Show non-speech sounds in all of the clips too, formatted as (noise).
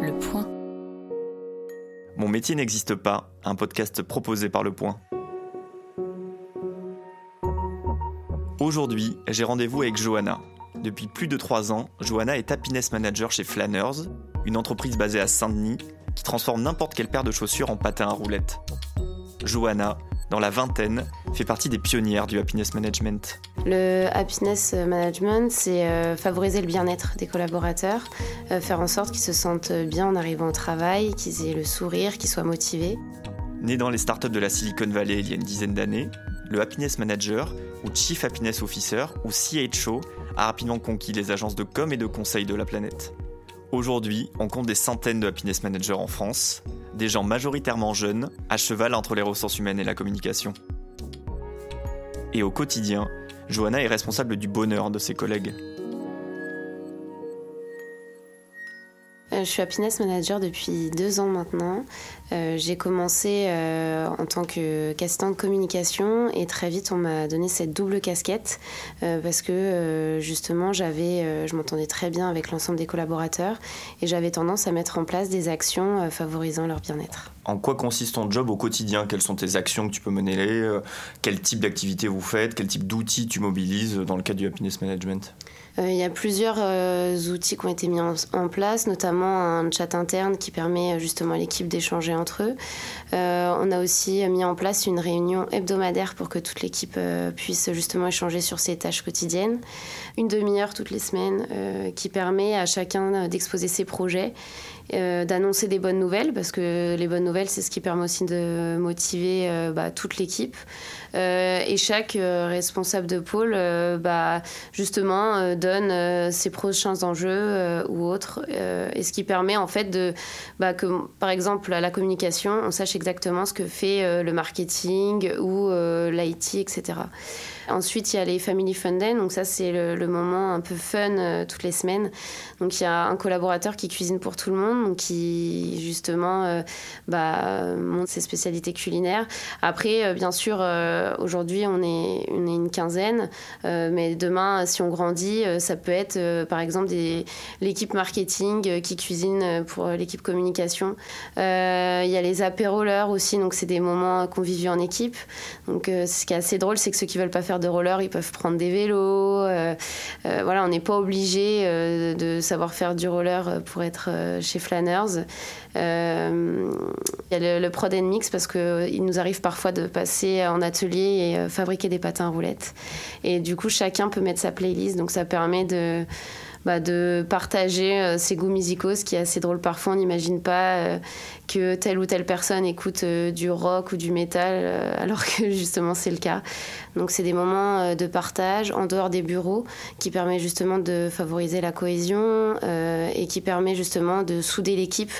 Le Point. Mon métier n'existe pas, un podcast proposé par Le Point. Aujourd'hui, j'ai rendez-vous avec Johanna. Depuis plus de trois ans, Johanna est happiness manager chez Flanners, une entreprise basée à Saint-Denis qui transforme n'importe quelle paire de chaussures en patin à roulettes. Johanna, dans la vingtaine, fait partie des pionnières du happiness management. Le happiness management, c'est euh, favoriser le bien-être des collaborateurs, euh, faire en sorte qu'ils se sentent bien en arrivant au travail, qu'ils aient le sourire, qu'ils soient motivés. Né dans les startups de la Silicon Valley il y a une dizaine d'années, le happiness manager, ou chief happiness officer, ou CHO, a rapidement conquis les agences de com et de conseil de la planète. Aujourd'hui, on compte des centaines de happiness managers en France, des gens majoritairement jeunes, à cheval entre les ressources humaines et la communication. Et au quotidien, Johanna est responsable du bonheur de ses collègues. Je suis happiness manager depuis deux ans maintenant. Euh, j'ai commencé euh, en tant qu'assistante de communication et très vite on m'a donné cette double casquette parce que justement j'avais, je m'entendais très bien avec l'ensemble des collaborateurs et j'avais tendance à mettre en place des actions favorisant leur bien-être. En quoi consiste ton job au quotidien? Quelles sont tes actions que tu peux mener? Quel type d'activité vous faites? Quel type d'outils tu mobilises dans le cadre du happiness management? Il y a plusieurs outils qui ont été mis en, en place, notamment un chat interne qui permet justement à l'équipe d'échanger entre eux. Euh, on a aussi mis en place une réunion hebdomadaire pour que toute l'équipe euh, puisse justement échanger sur ses tâches quotidiennes. Une demi-heure toutes les semaines euh, qui permet à chacun d'exposer ses projets d'annoncer des bonnes nouvelles, parce que les bonnes nouvelles, c'est ce qui permet aussi de motiver bah, toute l'équipe. et chaque responsable de pôle, bah, justement, donne ses prochains enjeux ou autres, et ce qui permet en fait de, bah, que, par exemple, à la communication, on sache exactement ce que fait euh, le marketing ou euh, l'IT, etc. Ensuite, il y a les Family Fun Day. Donc ça, c'est le, moment un peu fun euh, toutes les semaines. Donc il y a un collaborateur qui cuisine pour tout le monde, donc qui justement bah, montre ses spécialités culinaires. Après, bien sûr, aujourd'hui, on est, on est une quinzaine, mais demain, si on grandit, ça peut être par exemple l'équipe marketing qui cuisine pour l'équipe communication. Il y a les apéroleurs aussi, donc c'est des moments conviviaux en équipe. Donc ce qui est assez drôle, c'est que ceux qui veulent pas faire de roller, ils peuvent prendre des vélos. Euh, euh, voilà, on n'est pas obligé euh, de savoir faire du roller pour être chez Flanners. Il y a le, le Prod Mix parce qu'il nous arrive parfois de passer en atelier et fabriquer des patins à roulettes. Et du coup, chacun peut mettre sa playlist, donc ça permet de bah, de partager euh, ses goûts musicaux, ce qui est assez drôle parfois. On n'imagine pas euh, que telle ou telle personne écoute euh, du rock ou du métal, alors que (laughs) justement c'est le cas. Donc c'est des moments de partage en dehors des bureaux qui permet justement de favoriser la cohésion et qui permet justement de souder l'équipe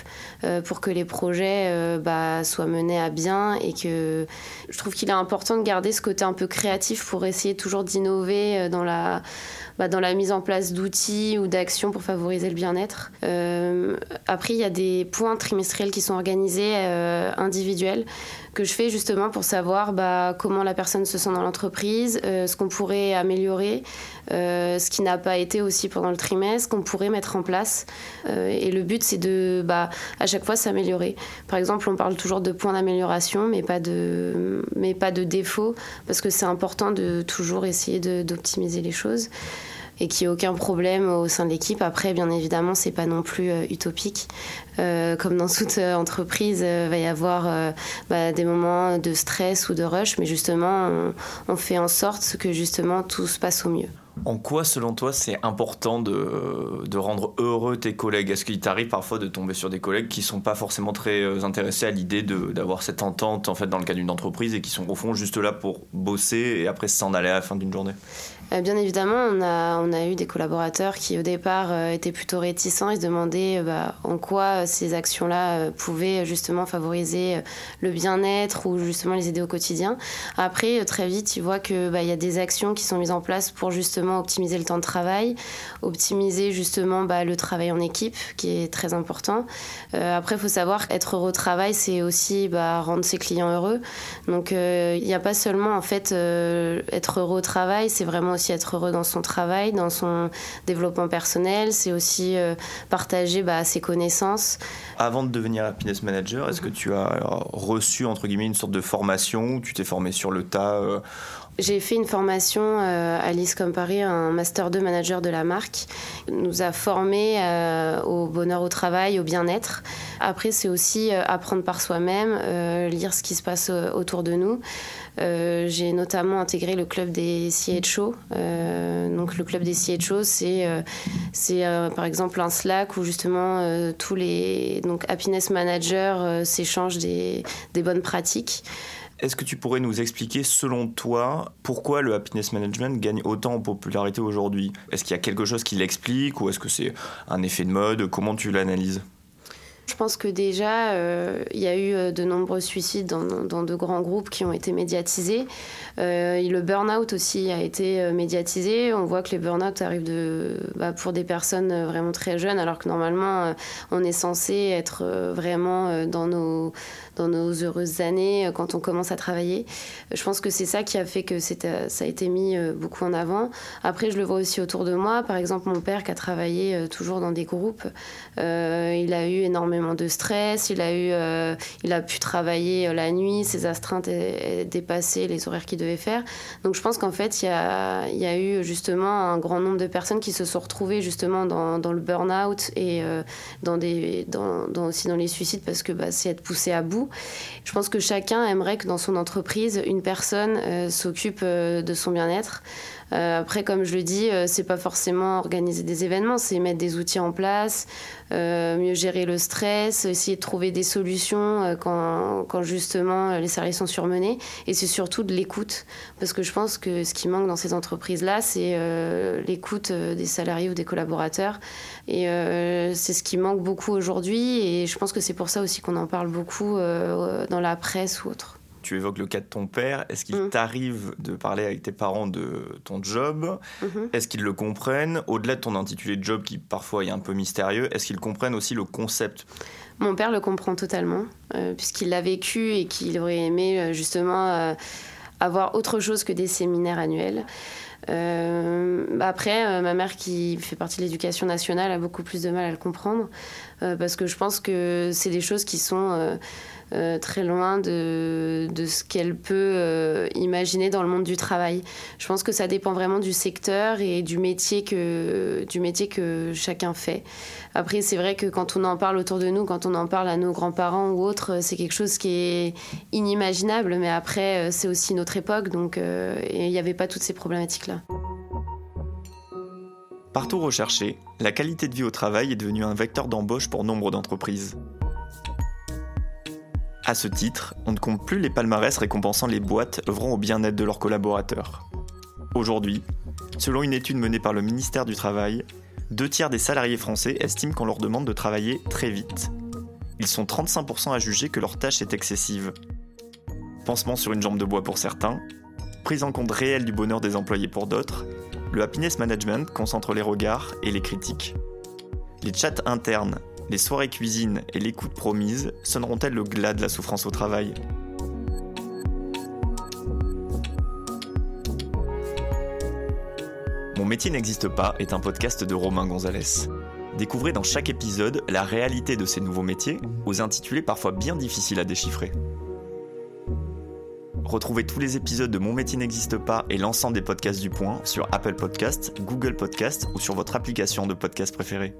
pour que les projets bah, soient menés à bien et que je trouve qu'il est important de garder ce côté un peu créatif pour essayer toujours d'innover dans la bah, dans la mise en place d'outils ou d'actions pour favoriser le bien-être. Euh, après, il y a des points trimestriels qui sont organisés euh, individuels que je fais justement pour savoir bah, comment la personne se sent dans l'entreprise, euh, ce qu'on pourrait améliorer, ce qui n'a pas été aussi pendant le trimestre, qu'on pourrait mettre en place. et le but, c'est de, bah, à chaque fois, s'améliorer. Par exemple, on parle toujours de points d'amélioration, mais pas de, défauts, parce que c'est important de toujours essayer d'optimiser les choses et qu'il n'y ait aucun problème au sein de l'équipe. Après, bien évidemment, c'est pas non plus euh, utopique. Euh, comme dans toute euh, entreprise, il va y avoir bah, des moments de stress ou de rush, mais justement, on, fait en sorte que justement tout se passe au mieux. En quoi, selon toi, c'est important de, rendre heureux tes collègues? Est-ce qu'il t'arrive parfois de tomber sur des collègues qui sont pas forcément très intéressés à l'idée d'avoir cette entente en fait dans le cadre d'une entreprise et qui sont au fond juste là pour bosser et après s'en aller à la fin d'une journée? euh, bien évidemment, on a, on a eu des collaborateurs qui au départ euh, étaient plutôt réticents. Ils se demandaient euh, bah, en quoi ces actions-là pouvaient justement favoriser le bien-être ou justement les aider au quotidien. Après, très vite, ils voient qu'il bah, y a des actions qui sont mises en place pour justement optimiser le temps de travail, optimiser justement bah, le travail en équipe, qui est très important. après, il faut savoir qu'être heureux au travail, c'est aussi bah, rendre ses clients heureux. Donc, il n'y a pas seulement en fait être heureux au travail, c'est vraiment aussi être heureux dans son travail, dans son développement personnel. C'est aussi partager bah, ses connaissances. Avant de devenir happiness manager, est-ce que tu as reçu entre guillemets une sorte de formation tu t'es formé sur le tas j'ai fait une formation euh, à l'ISCOM Paris, un Master 2 Manager de la marque. nous a formés euh, au bonheur au travail, au bien-être. Après, c'est aussi euh, apprendre par soi-même, lire ce qui se passe autour de nous. j'ai notamment intégré le club des CHO. donc, le club des CHO, c'est c'est par exemple un Slack où justement tous les donc, happiness managers s'échangent des, des bonnes pratiques. Est-ce que tu pourrais nous expliquer, selon toi, pourquoi le happiness management gagne autant en popularité aujourd'hui? Est-ce qu'il y a quelque chose qui l'explique ou est-ce que c'est un effet de mode? Comment tu l'analyses? Je pense que déjà, euh, il y a eu euh, de nombreux suicides dans, de grands groupes qui ont été médiatisés. Euh, le burn-out aussi a été médiatisé. On voit que les burn-out arrivent bah, pour des personnes vraiment très jeunes, alors que normalement, on est censé être vraiment dans nos dans nos heureuses années quand on commence à travailler. Je pense que c'est ça qui a fait que ça a été mis beaucoup en avant. Après, je le vois aussi autour de moi. Par exemple, mon père qui a travaillé toujours dans des groupes, il a eu énormément de stress, il a, eu, il a pu travailler la nuit, ses astreintes dépassaient les horaires qu'il devait faire. Donc je pense qu'en fait, il y a, il y a eu justement un grand nombre de personnes qui se sont retrouvées justement dans, le burn-out et dans des, dans, dans, aussi dans les suicides parce que bah, c'est être poussé à bout. Je pense que chacun aimerait que dans son entreprise, une personne euh, s'occupe euh, de son bien-être. Euh, après, comme je le dis, c'est pas forcément organiser des événements, c'est mettre des outils en place, mieux gérer le stress, essayer de trouver des solutions quand, quand, justement les salariés sont surmenés. Et c'est surtout de l'écoute, parce que je pense que ce qui manque dans ces entreprises-là, c'est l'écoute des salariés ou des collaborateurs. Et c'est ce qui manque beaucoup aujourd'hui. Et je pense que c'est pour ça aussi qu'on en parle beaucoup euh, dans la presse ou autre. Tu évoques le cas de ton père. Est-ce qu'il mm. t'arrive de parler avec tes parents de ton job mm-hmm. Est-ce qu'ils le comprennent Au-delà de ton intitulé de job qui parfois est un peu mystérieux, est-ce qu'ils comprennent aussi le concept Mon père le comprend totalement, euh, puisqu'il l'a vécu et qu'il aurait aimé euh, justement avoir autre chose que des séminaires annuels. après, ma mère qui fait partie de l'éducation nationale a beaucoup plus de mal à le comprendre parce que je pense que c'est des choses qui sont euh, très loin de, de ce qu'elle peut euh, imaginer dans le monde du travail. Je pense que ça dépend vraiment du secteur et du métier que, du métier que chacun fait. Après, c'est vrai que quand on en parle autour de nous, quand on en parle à nos grands-parents ou autres, c'est quelque chose qui est inimaginable. Mais après, euh, c'est aussi notre époque, donc il n'y avait pas toutes ces problématiques-là. Partout recherché, la qualité de vie au travail est devenue un vecteur d'embauche pour nombre d'entreprises. À ce titre, on ne compte plus les palmarès récompensant les boîtes œuvrant au bien-être de leurs collaborateurs. Aujourd'hui, selon une étude menée par le ministère du Travail, deux tiers des salariés français estiment qu'on leur demande de travailler très vite. Ils sont 35% à juger que leur tâche est excessive. Pansement sur une jambe de bois pour certains, prise en compte réelle du bonheur des employés pour d'autres, le happiness management concentre les regards et les critiques. Les chats internes les soirées cuisine et l'écoute promise sonneront-elles le glas de la souffrance au travail? Mon métier n'existe pas est un podcast de Romain Gonzalez. Découvrez dans chaque épisode la réalité de ces nouveaux métiers, aux intitulés parfois bien difficiles à déchiffrer. Retrouvez tous les épisodes de Mon métier n'existe pas et l'ensemble des podcasts du point sur Apple Podcasts, Google Podcasts ou sur votre application de podcast préférée.